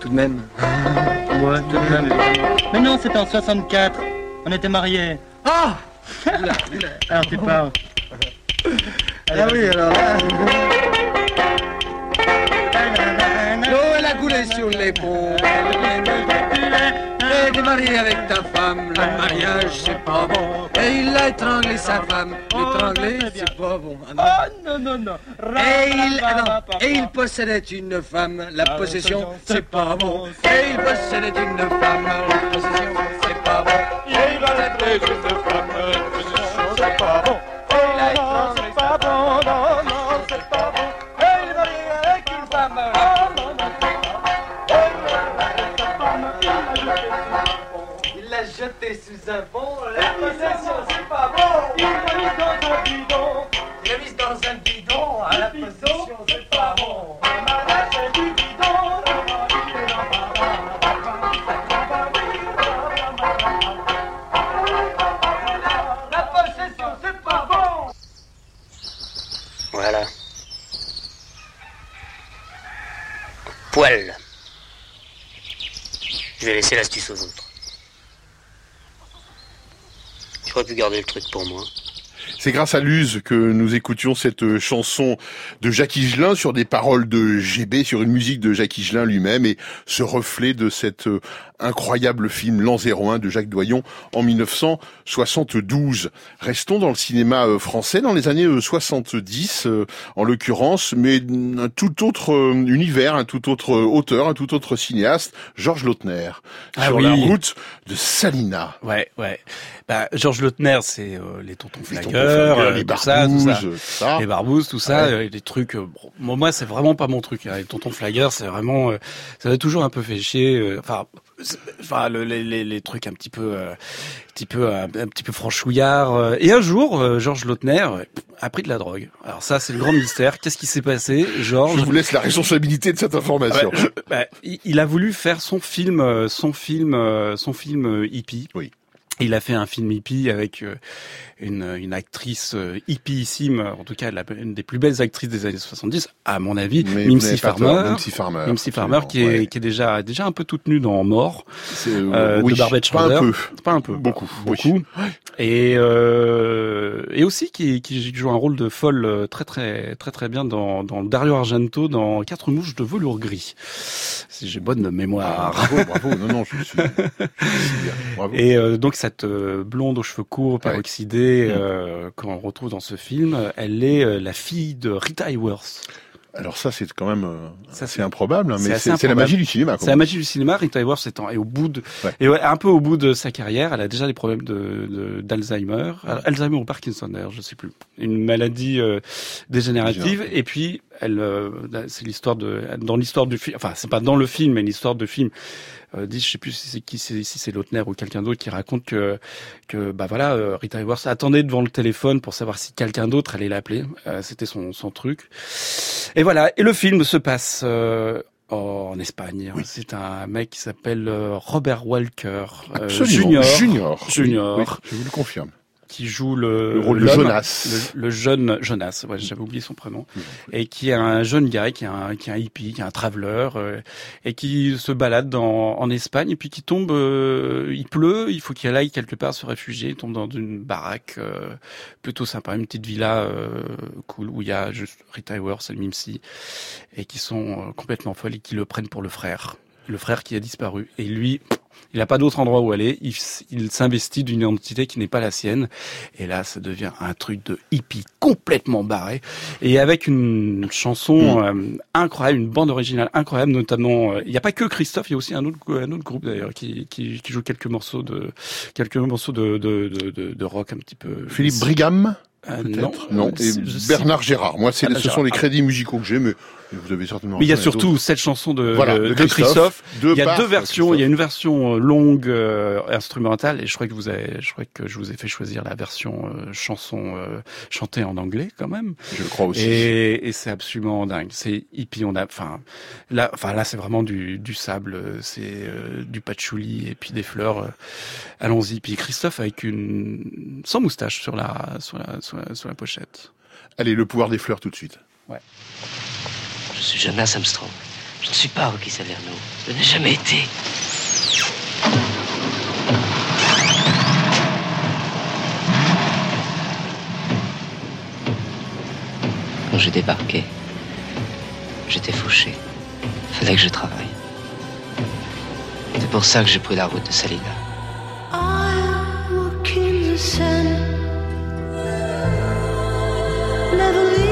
[SPEAKER 14] Tout de même.
[SPEAKER 20] Ouais, tout de même. Mais non, c'était en 64. On était mariés.
[SPEAKER 14] Ah
[SPEAKER 20] Alors, tu parles.
[SPEAKER 14] Ah oui, alors. L'eau elle a coulé sur l'épaule. Avec ta femme, le mariage c'est pas bon. Et il a étranglé sa femme. L'étrangler c'est pas bon. Ah non.
[SPEAKER 20] non, non, non.
[SPEAKER 14] Et il, ah non. Et il possédait une femme, la possession c'est pas bon. Et il possédait une femme, la possession c'est pas bon. Et il possédait une femme, la possession c'est pas bon. Jeté sous un pont. L'a jeté sous un pont, la possession c'est pas bon. Il l'a mis dans un bidon. Il l'a mis dans un bidon, à la possession c'est pas bon. Mariage c'est du bidon. La possession c'est pas bon.
[SPEAKER 21] Voilà. Poil. Je vais laisser l'astuce aux autres. J'aurais pu garder le truc pour moi.
[SPEAKER 2] C'est grâce à Luz que nous écoutions cette euh, chanson de Jacques Higelin sur des paroles de GB, sur une musique de Jacques Higelin lui-même et ce reflet de cet euh, incroyable film L'an 01 de Jacques Doyon en 1972. Restons dans le cinéma euh, français dans les années euh, 70 euh, en l'occurrence, mais un tout autre univers, un tout autre auteur, un tout autre cinéaste, Georges Lautner,
[SPEAKER 5] Ah
[SPEAKER 2] sur
[SPEAKER 5] oui.
[SPEAKER 2] la route de Salina.
[SPEAKER 5] Ouais, ouais. Bah, Georges Lautner, c'est euh, les tontons flagueurs, euh,
[SPEAKER 2] les
[SPEAKER 5] tout ça, tout ça. les barbouzes, tout ça,
[SPEAKER 2] Ouais.
[SPEAKER 5] euh, les trucs. euh, bon, moi, c'est vraiment pas mon truc. Hein. Les tontons flagueurs, c'est vraiment, euh, ça m'a toujours un peu fait chier. Enfin, enfin, le- les, les, les trucs un petit peu, euh, un petit peu, un, un petit peu franchouillard. euh. Et un jour, euh, Georges Lautner a pris de la drogue. Alors ça, c'est le grand mystère. Qu'est-ce qui s'est passé, Georges
[SPEAKER 2] Je vous laisse la responsabilité de cette information.
[SPEAKER 5] Ouais, je- bah, il, a voulu faire son film, son film, son film hippie.
[SPEAKER 2] Oui.
[SPEAKER 5] Il a fait un film hippie avec euh, une, une actrice euh, hippieissime, en tout cas une des plus belles actrices des années 70, à mon avis, Mimsy Farmer.
[SPEAKER 2] Mimsy Farmer,
[SPEAKER 5] Mimsy Farmer qui est,
[SPEAKER 2] ouais.
[SPEAKER 5] qui est déjà déjà un peu toute nue dans Mort
[SPEAKER 2] C'est,
[SPEAKER 5] euh,
[SPEAKER 2] oui,
[SPEAKER 5] de Barbette
[SPEAKER 2] pas un peu.
[SPEAKER 5] Pas un peu.
[SPEAKER 2] Beaucoup,
[SPEAKER 5] beaucoup. Et euh, et aussi qui, qui joue un rôle de folle euh, très très très très bien dans, dans Dario Argento dans Quatre mouches de velours gris. Si j'ai bonne mémoire.
[SPEAKER 2] Ah, bravo, bravo. Non, non, je suis. je suis bien. Bravo.
[SPEAKER 5] Et euh, donc il cette euh, blonde aux cheveux courts, peroxydée, euh, qu'on retrouve dans ce film, elle est euh, la fille de Rita Hayworth.
[SPEAKER 2] Alors ça, c'est quand même euh, assez improbable, hein, mais c'est c'est la magie du cinéma.
[SPEAKER 5] C'est la magie du cinéma. Rita Hayworth étant est au bout de, et ouais, un peu au bout de sa carrière. Elle a déjà des problèmes de de- d'Alzheimer, Alzheimer ou Parkinson d'ailleurs, je sais plus. Une maladie euh, dégénérative. Et puis, elle, euh, c'est l'histoire de dans l'histoire du film. Enfin, c'est pas dans le film, mais l'histoire du film. Euh, dit, je sais plus si c'est qui, si c'est Lautner ou quelqu'un d'autre qui raconte que que bah voilà, euh, Rita Hayworth attendait devant le téléphone pour savoir si quelqu'un d'autre allait l'appeler. Euh, C'était son son truc. Et voilà. Et le film se passe. euh, en Espagne, c'est un mec qui s'appelle Robert Walker euh. Junior,
[SPEAKER 2] Junior.
[SPEAKER 5] Junior,
[SPEAKER 2] Oui, oui, je vous le confirme.
[SPEAKER 5] Qui joue le,
[SPEAKER 2] Le rôle de Jonas.
[SPEAKER 5] le, le jeune Jonas, ouais, j'avais oublié son prénom, et qui est un jeune gars, qui est un, qui est un hippie, qui est un traveler, euh, et qui se balade dans, en Espagne, et puis qui tombe, euh, il pleut, il faut qu'il aille quelque part se réfugier, il tombe dans une baraque euh, plutôt sympa, une petite villa euh, cool où il y a juste Rita Hayworth et Mimsy, et qui sont complètement folles et qui le prennent pour le frère, le frère qui a disparu, et lui. Il n'a pas d'autre endroit où aller. Il, il s'investit d'une identité qui n'est pas la sienne. Et là, ça devient un truc de hippie complètement barré. Et avec une chanson euh, incroyable, une bande originale incroyable, notamment. euh, Il n'y a pas que Christophe, il y a aussi un autre, un autre groupe d'ailleurs qui, qui, qui joue quelques morceaux de quelques morceaux de, de, de, de, de rock un petit peu.
[SPEAKER 2] Philippe Brigham
[SPEAKER 5] Euh,
[SPEAKER 2] peut-être?
[SPEAKER 5] Non,
[SPEAKER 2] non. Et
[SPEAKER 5] Je- je-
[SPEAKER 2] Bernard Gérard. Moi, c'est ce sont les crédits musicaux que j'ai, mais vous avez certainement.
[SPEAKER 5] Mais il y a surtout cette chanson de,
[SPEAKER 2] Voilà,
[SPEAKER 5] de,
[SPEAKER 2] de
[SPEAKER 5] Christophe.
[SPEAKER 2] De
[SPEAKER 5] il y a deux versions. Il y a une version euh, longue euh, instrumentale et je crois que vous avez, je crois que je vous ai fait choisir la version euh, chanson euh, chantée en anglais quand même.
[SPEAKER 2] Je le crois aussi.
[SPEAKER 5] Et, et c'est absolument dingue. C'est hippie. On a, enfin là, enfin là, c'est vraiment du, du sable. euh, C'est euh, du patchouli et puis des fleurs. euh, Allons-y. Puis Christophe avec une sans moustache sur la sur la sur la, sur la pochette.
[SPEAKER 2] Allez, le pouvoir des fleurs tout de suite.
[SPEAKER 5] Ouais.
[SPEAKER 21] Je suis Jonas Armstrong. Je ne suis pas Rocky Salerno. Je n'ai jamais été. Quand j'ai débarqué, j'étais fauché. Fallait que je travaille. C'est pour ça que j'ai pris la route de Salina.
[SPEAKER 4] I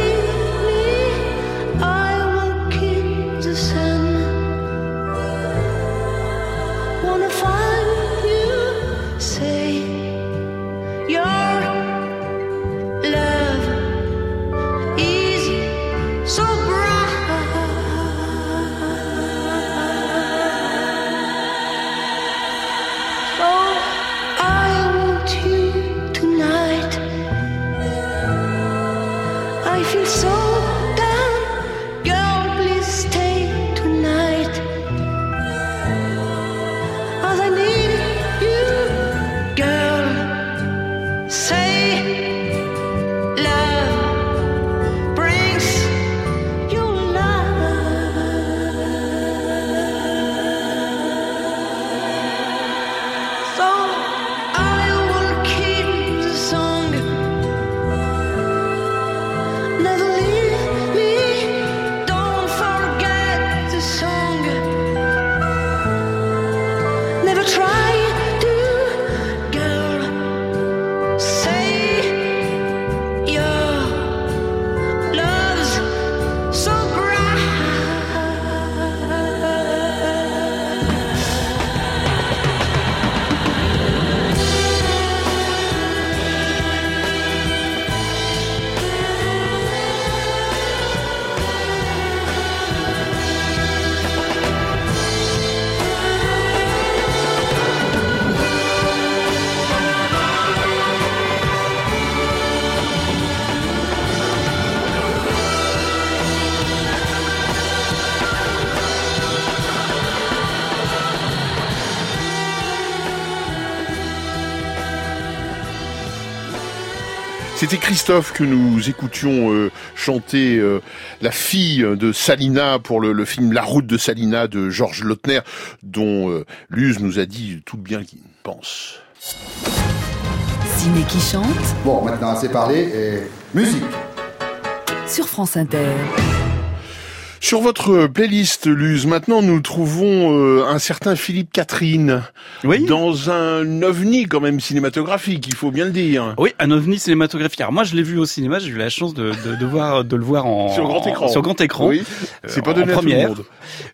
[SPEAKER 2] C'était Christophe que nous écoutions euh, chanter euh, la fille de Salina pour le, le film La route de Salina de Georges Lautner, dont euh, Luz nous a dit tout le bien qu'il pense.
[SPEAKER 6] Ciné qui chante
[SPEAKER 22] Bon, maintenant assez parlé et musique.
[SPEAKER 6] sur France Inter.
[SPEAKER 2] Sur votre playlist, Luz, maintenant nous trouvons euh, un certain Philippe Catherine dans un ovni quand même cinématographique, il faut bien le dire.
[SPEAKER 23] Oui, un ovni cinématographique. Alors moi, je l'ai vu au cinéma. J'ai eu la chance de, de, de voir de le voir en
[SPEAKER 2] Sur grand écran.
[SPEAKER 23] Sur grand écran.
[SPEAKER 2] Oui.
[SPEAKER 23] Euh,
[SPEAKER 2] C'est pas
[SPEAKER 23] en
[SPEAKER 2] donné à tout le monde.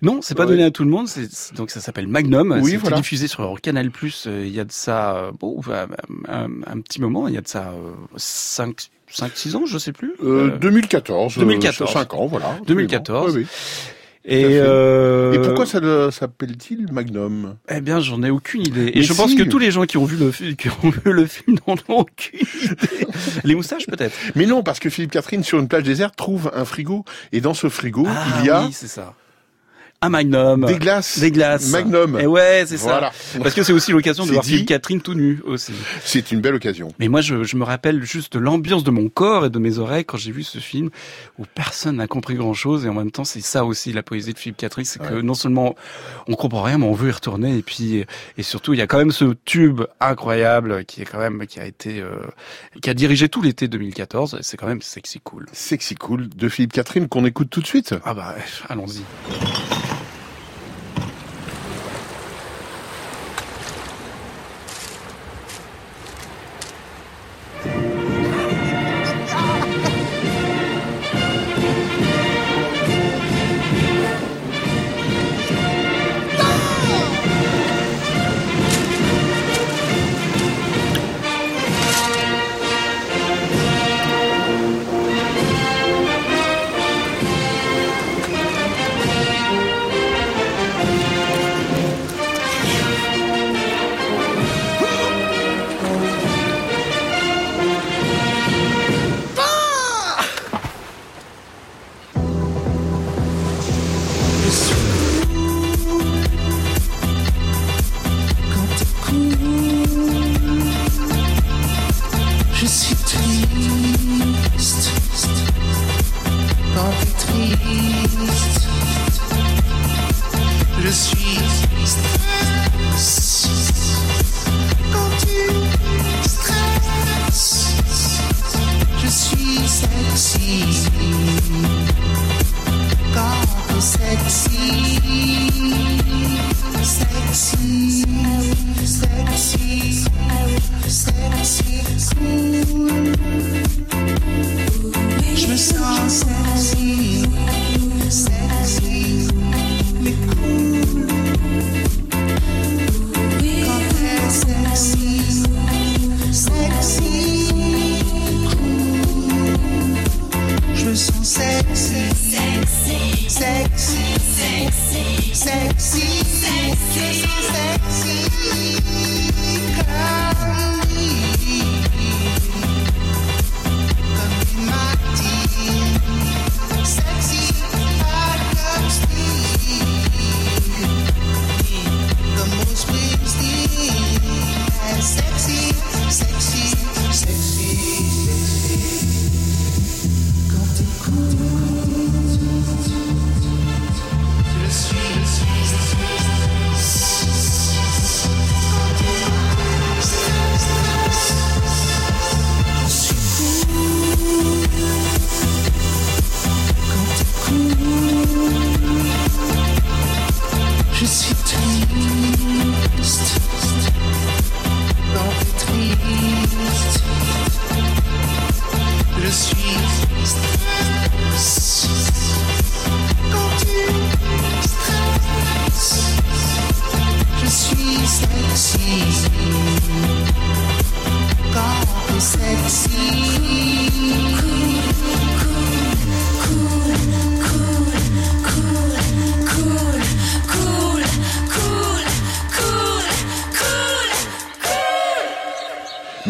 [SPEAKER 23] Non, c'est pas
[SPEAKER 2] Ouais.
[SPEAKER 23] donné à tout le monde. C'est donc ça s'appelle Magnum.
[SPEAKER 2] Oui, voilà.
[SPEAKER 23] diffusé sur Canal Plus. Il y a de ça euh, bon, un, un- un petit moment. Il y a de ça 5 5 6 ans, je sais plus.
[SPEAKER 2] Euh, 2014, euh,
[SPEAKER 23] 2014.
[SPEAKER 2] 5 ans, voilà.
[SPEAKER 23] 2014.
[SPEAKER 2] Oui, oui.
[SPEAKER 23] Et, euh,
[SPEAKER 2] Et pourquoi ça le- s'appelle-t-il Magnum?
[SPEAKER 23] Eh bien, j'en ai aucune idée. Et
[SPEAKER 2] Mais
[SPEAKER 23] je pense que tous les gens qui ont vu le, qui ont vu le film n'en ont aucune idée. Les moustaches, peut-être.
[SPEAKER 2] Mais non, parce que Philippe Catherine, sur une plage déserte, trouve un frigo. Et dans ce frigo,
[SPEAKER 23] Ah,
[SPEAKER 2] il y a
[SPEAKER 23] oui, c'est ça. Un magnum.
[SPEAKER 2] des glaces.
[SPEAKER 23] Des glaces.
[SPEAKER 2] Magnum.
[SPEAKER 23] Et ouais, c'est
[SPEAKER 2] Voilà.
[SPEAKER 23] ça. Parce que c'est aussi l'occasion de voir
[SPEAKER 2] dit.
[SPEAKER 23] Philippe Catherine tout nu aussi.
[SPEAKER 2] C'est une belle occasion.
[SPEAKER 23] Mais moi, je, je me rappelle juste l'ambiance de mon corps et de mes oreilles quand j'ai vu ce film où personne n'a compris grand chose et en même temps, c'est ça aussi la poésie de Philippe Catherine, c'est que non seulement on comprend rien, mais on veut y retourner et puis et surtout il y a quand même ce tube incroyable qui est quand même qui a été euh, qui a dirigé tout l'été 2014. C'est quand même sexy cool.
[SPEAKER 2] Sexy cool de Philippe Catherine qu'on écoute tout de suite.
[SPEAKER 23] Ah bah allons-y.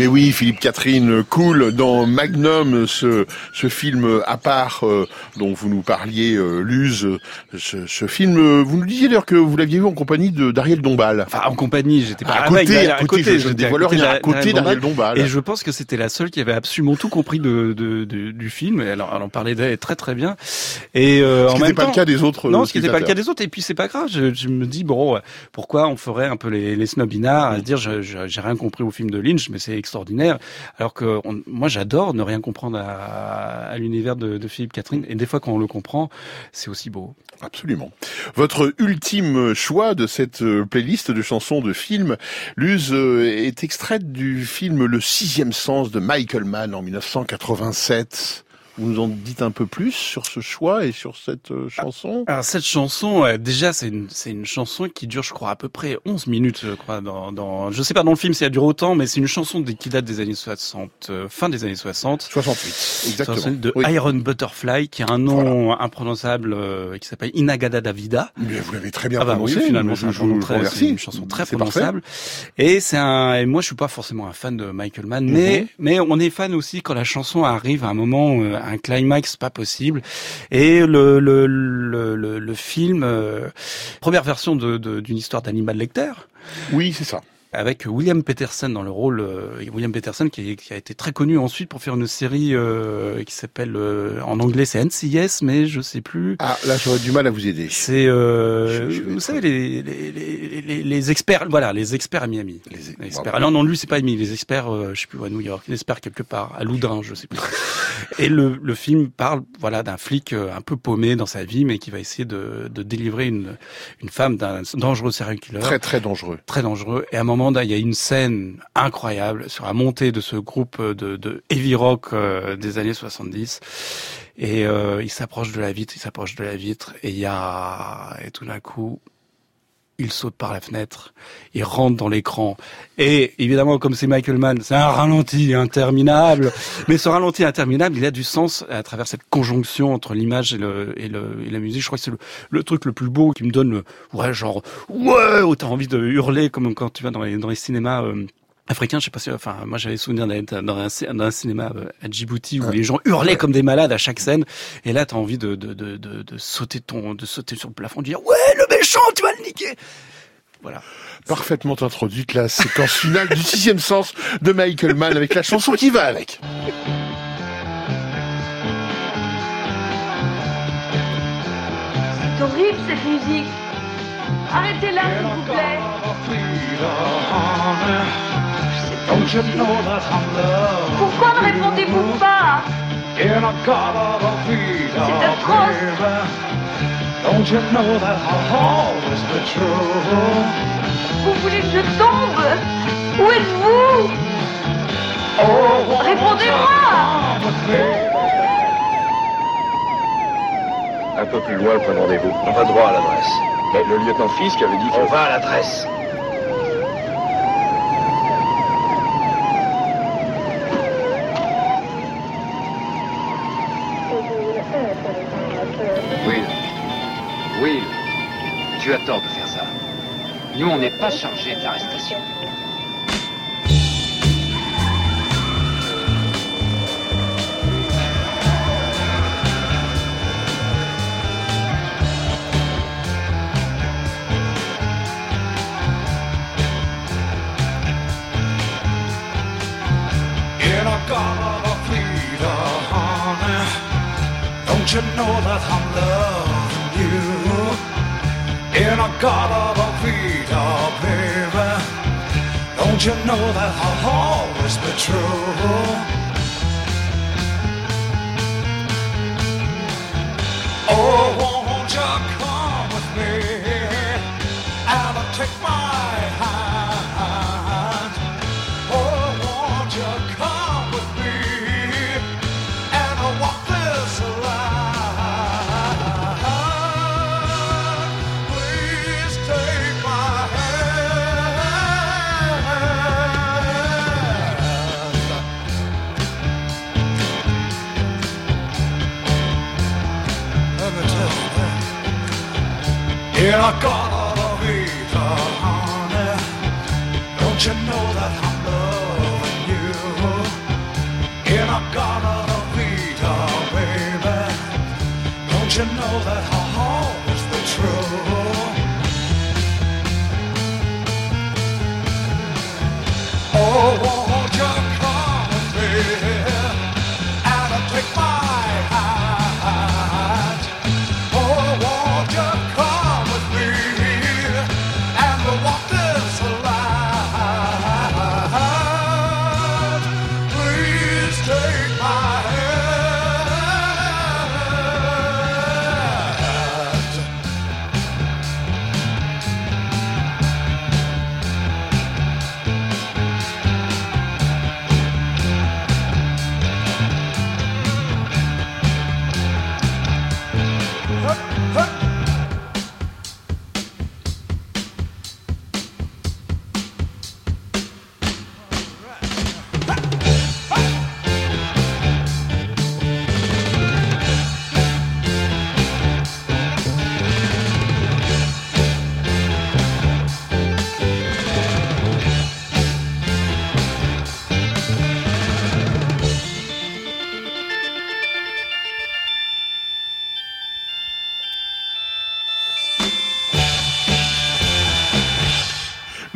[SPEAKER 24] Mais
[SPEAKER 2] oui, Philippe Catherine, cool dans Magnum, ce, ce film à part euh, dont vous nous parliez, euh, Luz. Ce, ce film, euh, vous nous disiez d'ailleurs que vous l'aviez vu en compagnie de d'Ariel Dombal.
[SPEAKER 23] Enfin, en compagnie, j'étais pas
[SPEAKER 2] à côté,
[SPEAKER 23] derrière,
[SPEAKER 2] à côté, je, je dévoile rien, à côté d'Ariel Dombal.
[SPEAKER 23] Et je pense que c'était la seule qui avait absolument tout compris de, de, de- du film. Et alors, elle en parlait d'elle très très bien. Et euh,
[SPEAKER 2] Ce
[SPEAKER 23] en
[SPEAKER 2] qui
[SPEAKER 23] même
[SPEAKER 2] n'était pas le cas des autres,
[SPEAKER 23] Non,
[SPEAKER 2] euh,
[SPEAKER 23] ce qui n'était pas le cas des autres. Et puis c'est pas grave. Je, je me dis bon, euh, pourquoi on ferait un peu les, les snobinards à dire j'ai rien compris au film de Lynch, mais c'est
[SPEAKER 5] extraordinaire. Alors que moi, j'adore ne rien comprendre à, l'univers de, de Philippe Catherine. Et des fois, quand on le comprend, c'est aussi beau.
[SPEAKER 2] Absolument. Votre ultime choix de cette euh, playlist de chansons de films, Luz, euh, est extraite du film Le sixième sens de Michael Mann en 1987. Vous nous en dites un peu plus sur ce choix et sur cette euh, chanson?
[SPEAKER 5] Alors cette chanson, euh, déjà c'est une c'est une chanson qui dure, je crois, à peu près 11 minutes, je crois. Dans, dans je sais pas dans le film si elle dure autant, mais c'est une chanson qui date des années 60, euh, fin des années 60.
[SPEAKER 2] 68, exactement.
[SPEAKER 5] 68, de
[SPEAKER 2] Oui.
[SPEAKER 5] Iron Butterfly, qui a un nom imprononçable, euh, qui s'appelle Inagada Davida.
[SPEAKER 2] Mais vous l'avez très bien
[SPEAKER 5] Ah bah
[SPEAKER 2] prononcé.
[SPEAKER 5] oui, finalement,
[SPEAKER 2] je,
[SPEAKER 5] c'est un très- une chanson très
[SPEAKER 2] C'est parfait.
[SPEAKER 5] prononçable. Et c'est un, et moi je suis pas forcément un fan de Michael Mann, mais,
[SPEAKER 2] Mhm.
[SPEAKER 5] mais on est fan aussi quand la chanson arrive à un moment, un climax pas possible. Et le, le, le, film, euh, première version d'une histoire d'Animal Lecter.
[SPEAKER 2] Oui, c'est ça.
[SPEAKER 5] Avec William Peterson dans le rôle, euh, William Peterson qui, a été très connu ensuite pour faire une série euh, qui s'appelle, euh, en anglais c'est NCIS, mais je sais plus.
[SPEAKER 2] Ah, là j'aurais du mal à vous aider.
[SPEAKER 5] C'est, euh,
[SPEAKER 2] Je- je vais
[SPEAKER 5] vous savez, les, les, les, les, les experts, voilà, les experts à Miami.
[SPEAKER 2] Les,
[SPEAKER 5] experts. Ah non, non, lui, c'est pas Miami. Les experts, je sais plus où, à New York. Les experts quelque part, à Loudun, je sais plus. Et le, le film parle, voilà, d'un flic un peu paumé dans sa vie, mais qui va essayer de, de délivrer une, une femme d'un dangereux serial killer.
[SPEAKER 2] Très très dangereux.
[SPEAKER 5] Très dangereux. Et à un moment, il y a une scène incroyable sur la montée de ce groupe de, heavy rock euh, des années 70. Et euh, il s'approche de la vitre, il s'approche de la vitre, et il y a, et tout d'un coup, il saute par la fenêtre, il rentre dans l'écran. Et évidemment, comme c'est Michael Mann, c'est un ralenti interminable. Mais ce ralenti interminable, il a du sens à travers cette conjonction entre l'image et, le, et, le, et la musique. Je crois que c'est le, truc le plus beau qui me donne ouais, genre, ouais, où t'as envie de hurler comme quand tu vas dans les, dans les cinémas, euh, africain, je sais pas si, enfin, moi j'avais souvenir d'être dans un, dans un cinéma euh, à Djibouti où les gens hurlaient comme des malades à chaque scène, et là t'as envie de, de, de, de, de sauter ton, de sauter sur le plafond, de dire ouais le méchant, tu vas le niquer. Voilà.
[SPEAKER 2] Parfaitement introduite la séquence finale du sixième sens de Michael Mann avec la chanson qui va avec.
[SPEAKER 4] C'est horrible cette musique. Arrêtez-la, s'il vous plaît. Pourquoi ne répondez-vous pas C'est atroce. Vous voulez que je tombe? Où êtes-vous? Répondez-moi
[SPEAKER 22] Un peu plus loin, le de rendez-vous. On va droit à l'adresse. Mais le lieutenant Fisk avait dit que... On va à l'adresse.
[SPEAKER 15] Tu as tort de faire ça. Nous, on n'est pas chargé de l'arrestation.
[SPEAKER 25] Don't you know that I'm you? In a god of a freedom, baby, don't you know that I'll always be true? Oh,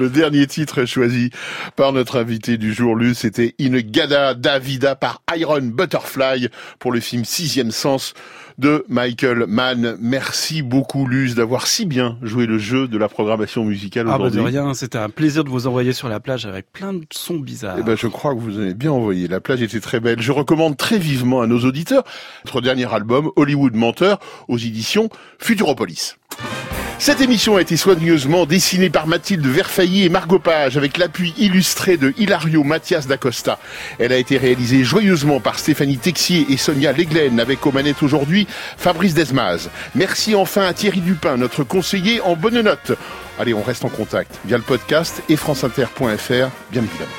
[SPEAKER 2] Le dernier titre choisi par notre invité du jour, Luce, c'était In Gada Davida par Iron Butterfly pour le film Sixième Sens de Michael Mann. Merci beaucoup, Luce, d'avoir si bien joué le jeu de la programmation musicale
[SPEAKER 5] Ah bah de
[SPEAKER 2] aujourd'hui.
[SPEAKER 5] rien, c'était un plaisir de vous envoyer sur la plage avec plein de sons bizarres.
[SPEAKER 2] Eh ben, je crois que vous avez bien envoyé. La plage était très belle. Je recommande très vivement à nos auditeurs notre dernier album, Hollywood Menteur, aux éditions Futuropolis. Cette émission a été soigneusement dessinée par Mathilde Verfailly et Margot Page avec l'appui illustré de Hilario Mathias d'Acosta. Elle a été réalisée joyeusement par Stéphanie Texier et Sonia Leglen avec aux manettes aujourd'hui Fabrice Desmaz. Merci enfin à Thierry Dupin, notre conseiller en bonne note. Allez, on reste en contact via le podcast et franceinter.fr, bien évidemment.